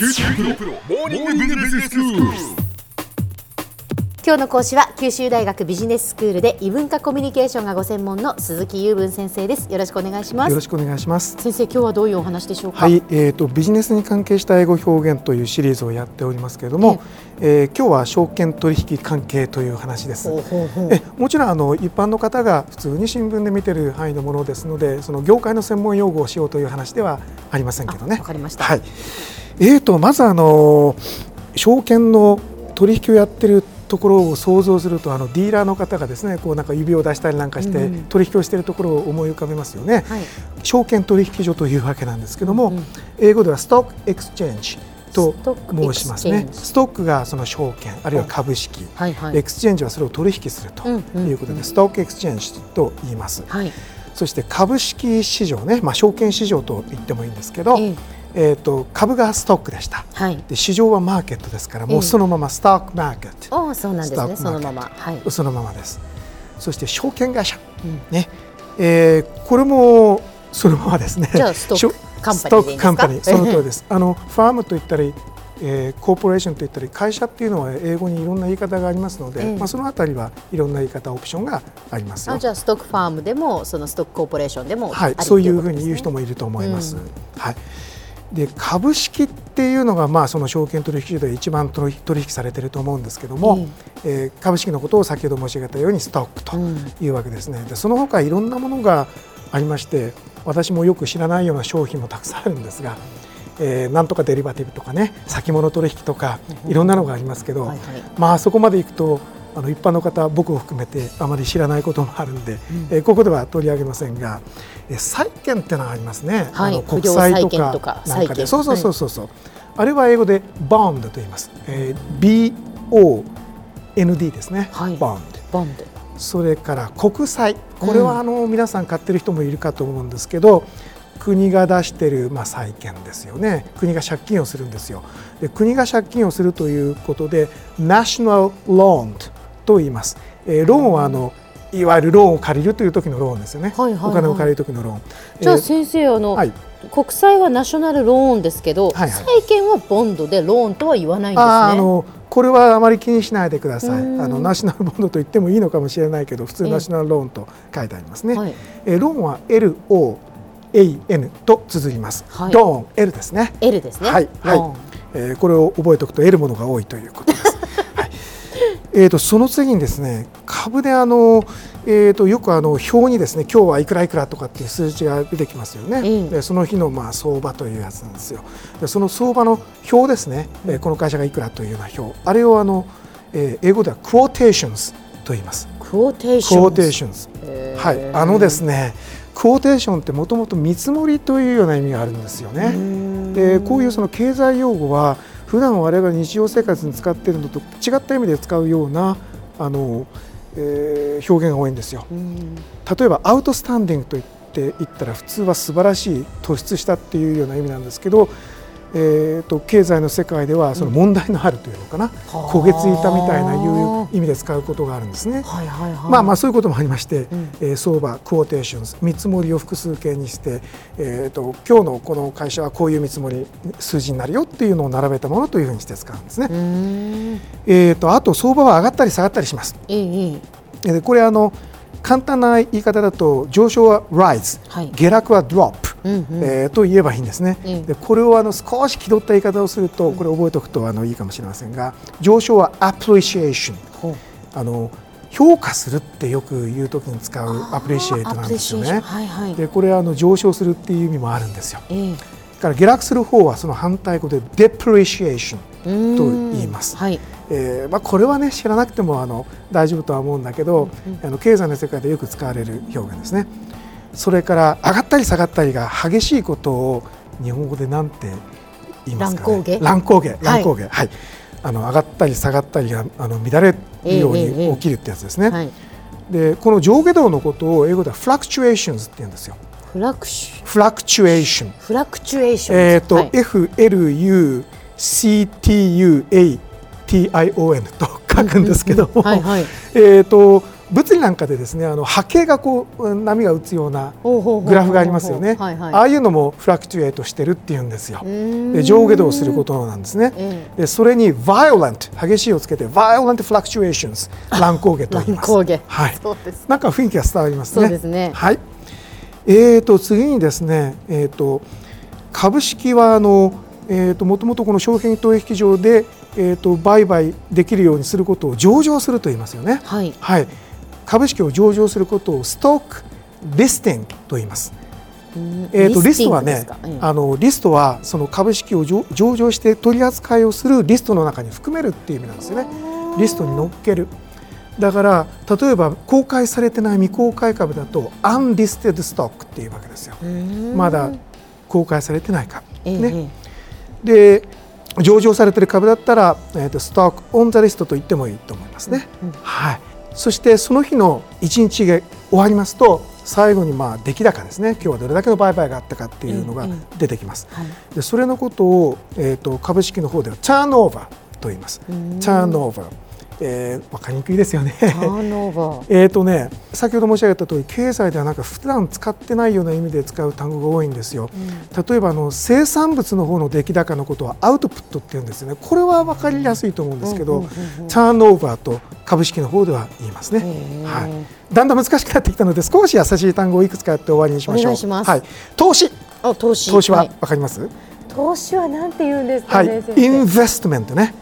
九州大学モーニングビジネススクール。今日の講師は九州大学ビジネススクールで異文化コミュニケーションがご専門の鈴木雄文先生ですよろしくお願いしますよろしくお願いします。先生今日はどういうお話でしょうか？はい、えー、とビジネスに関係した英語表現というシリーズをやっておりますけれども、えー今日は証券取引関係という話です。ほうほうほうえもちろんあの一般の方が普通に新聞で見てる範囲のものですのでその業界の専門用語をしようという話ではありませんけどね。あわかりましたはい、えー、とまずあの証券の取引をやってるところを想像するとあのディーラーの方がですねこうなんか指を出したりなんかしてうん取引をしているところを思い浮かべますよね。はい。証券取引所というわけなんですけども、うんうん。英語では stock exchange と申しますね。ストックがその証券あるいは株式、はいはい。 exchange はそれを取引するとうんうん。いうことで、 stock exchange と言います、はい。そして株式市場ね、まあ、証券市場と言ってもいいんですけど、えええー、と株がストックでした。はい。で市場はマーケットですからもうそのままストックマーケット、おーそうなんですね。そのまま。はい。そのままです。そして証券会社、うん。ね。えーこれもそのままですね。じゃあストックカンパニーでいいカンパニーその通りです。あのファームと言ったり、えーコーポレーションと言ったり会社っていうのは英語にいろんな言い方がありますので、ええ。まあ、そのあたりはいろんな言い方オプションがありますよ。あじゃあストックファームでもそのストックコーポレーションでもはい、そういうふうに言う人もいると思います。うん。はい。で株式っていうのがまあその証券取引所で一番取引されていると思うんですけども、えー株式のことを先ほど申し上げたようにストックというわけですね。でその他いろんなものがありまして私もよく知らないような商品もたくさんあるんですが。えーなんとかデリバティブとかね先物取引とかいろんなのがありますけど、はいはいまあそこまでいくとあの一般の方僕を含めてあまり知らないこともあるんで、えーここでは取り上げませんが、えー債券ってのがありますね、はい。あの国債とかなんかで。そうそうそうそう。そう、あれは英語で bond と言います、えー BOND ですね、はい。bond ボンドそれから国債。これはあの皆さん買ってる人もいるかと思うんですけど、国が出してるまあ債券ですよね。国が借金をするんですよ。で国が借金をするということで National Loan と言います、えーローンはあのいわゆるローンを借りるという時のローンですよね、はいはいはいお金を借りる時のローンじゃあえー先生あの、はい国債はナショナルローンですけど、はいはい債券はボンドでローンとは言わないんですね。あのこれはあまり気にしないでください。うんあのナショナルボンドと言ってもいいのかもしれないけど、普通ええナショナルローンと書いてありますね。はいえーローンは L O A N と綴ります。はいローン L ですね。L ですね。はいはいえーこれを覚えておくと得るものが多いということです。はい。えー、とその次にですね株であの、えー、とよくあの表にですね今日はいくらいくらとかっていう数字が出てきますよね、ええ。でその日のまあ相場というやつなんですよ。でその相場の表ですね、えーこの会社がいくらというような表。あれをあの、えー英語では quotations と言います。 quotations。はい。あのですね quotation ってもともと見積もりというような意味があるんですよね。でこういうその経済用語は普段我々日常生活に使っているのと違った意味で使うようなあの、えー表現が多いんですよ。うん例えば outstanding と言って言ったら普通は素晴らしい突出したっていうような意味なんですけど、えー、と経済の世界ではその問題のあるというのかな、はあ焦げついたみたいないう意味で使うことがあるんですね。はいはいはい。まあまあそういうこともありまして、うんえー相場 quotations 見積もりを複数形にして、えー、と今日のこの会社はこういう見積もり数字になるよっていうのを並べたものというふうにして使うんですね。えー、とあと相場は上がったり下がったりします。ええええでこれあの簡単な言い方だと上昇は rise、はい下落は drop、うんうんえーと言えばいいんですね。ええでこれをあの少し気取った言い方をするとこれ覚えておくとあのいいかもしれませんが上昇は appreciation ほうあの評価するってよく言うときに使うアプリシエイトなんですよアプリシエーションね。はいはい。でこれはあの上昇するっていう意味もあるんですよ。ええだから下落する方はその反対語で depreciation うーんと言いますはい。えーまあ、これはね知らなくてもあの大丈夫とは思うんだけど、あの経済の世界でよく使われる表現ですね。それから上がったり下がったりが激しいことを日本語でなんて言いますか、ね、乱高下？乱高下。乱高下。はい、あの上がったり下がったりがあの乱れるようええええに起きるってやつですね。はい。でこの上下動のことを英語では fluctuations って言うんですよ。フラクシュ？fluctuation フラクチュエーション。えっ、と、はい。FLUCTUATION と書くんですけども、はいはい。えっと物理なんかでですねあの波形がこう波が打つようなグラフがありますよね、はいはい。ああいうのもフラクチュエートしてるっていうんですよ。で上下動することなんですね。えでそれに violent 激しいをつけて violent fluctuations 乱高下と言います。乱高下。はい。そうです。なんか雰囲気が伝わりますね。そうですね。はい。えー、と次にですね、えー、と株式はあの、えー、ともともとこの証券取引所で、えー、と売買できるようにすることを上場すると言いますよね。はい。はい。株式を上場することをストックリスティングと言います。えー、とリストはね、あのリストはその株式を上上場して取り扱いをするリストの中に含めるっていう意味なんですよね。リストに乗っける。だから例えば公開されてない未公開株だとアンリステッドストックっていうわけですよ。まだ公開されてない株。ええね。で上場されてる株だったら、えー、とストックオンザリストと言ってもいいと思いますね。はい。そしてその日の一日が終わりますと最後にまあ出来高ですね。今日はどれだけの売買があったかっていうのがええ出てきます。はい。でそれのことを、えー、と株式の方ではチャーンオーバーと言います。チャーンオーバー、えー、分かりにくいですよね。えーとね、先ほど申し上げた通り経済ではなんか普段使ってないような意味で使う単語が多いんですよ。例えばあの生産物の方の出来高のことはアウトプットって言うんですよね。これは分かりやすいと思うんですけど、チャーンオーバーと株式の方では言いますね。はい。だんだん難しくなってきたので少し優しい単語をいくつかやって終わりにしましょう。お願いしますはい。投資あ投資投資はい分かります？投資はなんて言うんですはいかね、。先イン生。ベストメントね。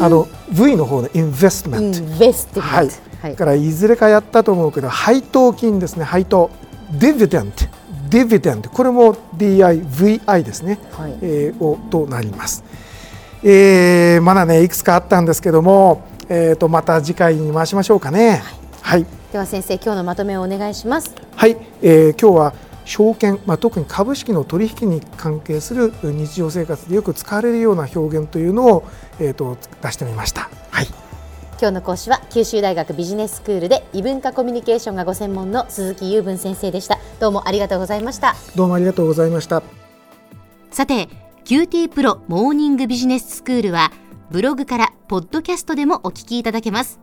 あの V の方のインベストメント。インベスティはい、メントはい。だからいずれかやったと思うけど配当金ですね。配当。ディビデントディビデントこれも DIVI ですね、はい。えー、をとなります、えーまだねいくつかあったんですけども、えー、とまた次回に回しましょうかね。はい、では先生今日のまとめをお願いします。はい。えー今日は証券、まあ、特に株式の取引に関係する日常生活でよく使われるような表現というのを、えー、と出してみました。はい今日の講師は九州大学ビジネススクールで異文化コミュニケーションがご専門の鈴木雄文先生でしたどうもありがとうございましたどうもありがとうございました。さて QT プロモーニングビジネススクールはブログからポッドキャストでもお聞きいただけます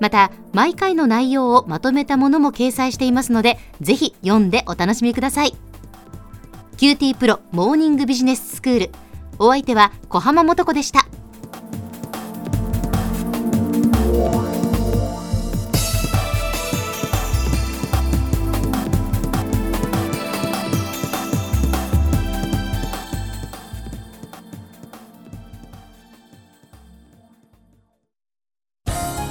また毎回の内容をまとめたものも掲載していますのでぜひ読んでお楽しみください。QT プロモーニングビジネススクール。お相手は小浜もとこでした。